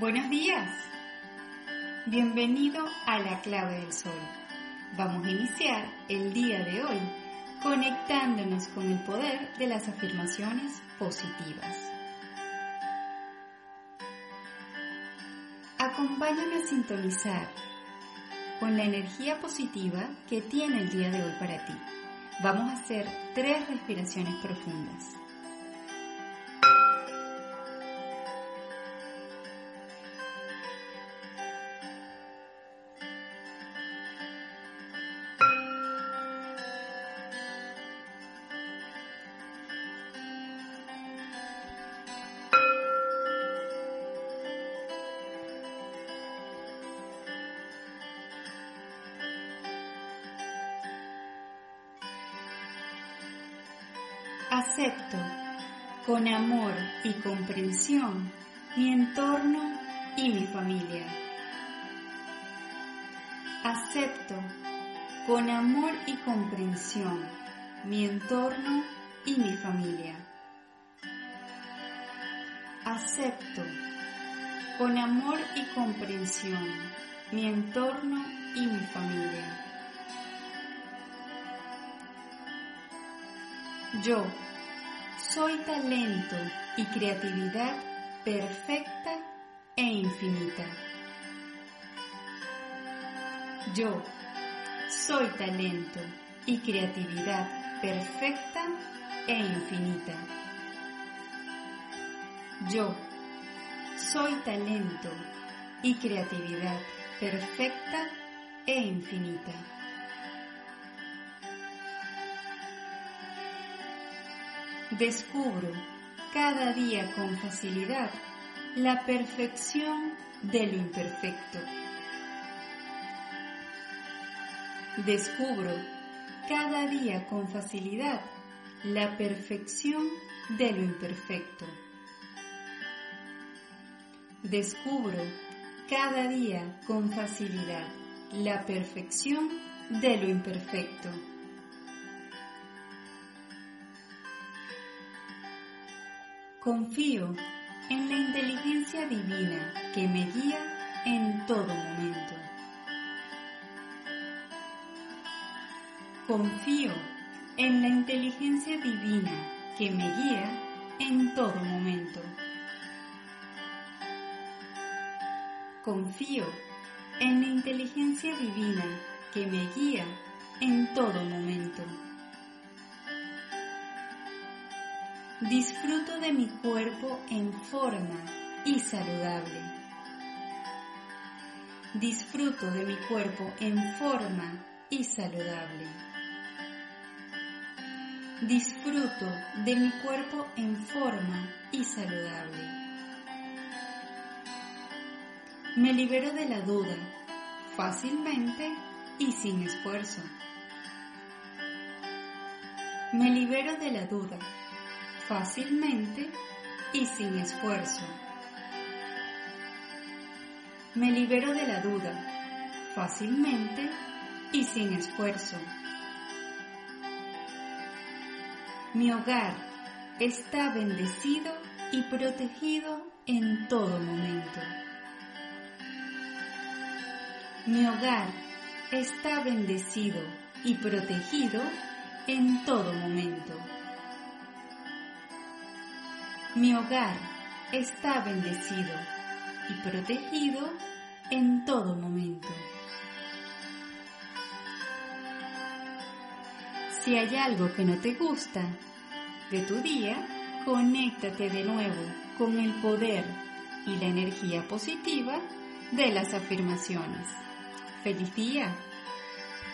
Buenos días. Bienvenido a la clave del sol. Vamos a iniciar el día de hoy conectándonos con el poder de las afirmaciones positivas. Acompáñame a sintonizar con la energía positiva que tiene el día de hoy para ti. Vamos a hacer tres respiraciones profundas. Acepto con amor y comprensión mi entorno y mi familia. Acepto con amor y comprensión mi entorno y mi familia. Acepto con amor y comprensión mi entorno y mi familia. Yo soy talento y creatividad perfecta e infinita. Yo soy talento y creatividad perfecta e infinita. Yo soy talento y creatividad perfecta e infinita. Descubro cada día con facilidad la perfección de lo imperfecto. Descubro cada día con facilidad la perfección de lo imperfecto. Descubro cada día con facilidad la perfección de lo imperfecto. Confío en la inteligencia divina que me guía en todo momento. Confío en la inteligencia divina que me guía en todo momento. Confío en la inteligencia divina que me guía en todo momento. Disfruto de mi cuerpo en forma y saludable. Disfruto de mi cuerpo en forma y saludable. Disfruto de mi cuerpo en forma y saludable. Me libero de la duda fácilmente y sin esfuerzo. Me libero de la duda fácilmente y sin esfuerzo. Me libero de la duda fácilmente y sin esfuerzo. Mi hogar está bendecido y protegido en todo momento. Mi hogar está bendecido y protegido en todo momento. Mi hogar está bendecido y protegido en todo momento. Si hay algo que no te gusta de tu día, conéctate de nuevo con el poder y la energía positiva de las afirmaciones. ¡Feliz día!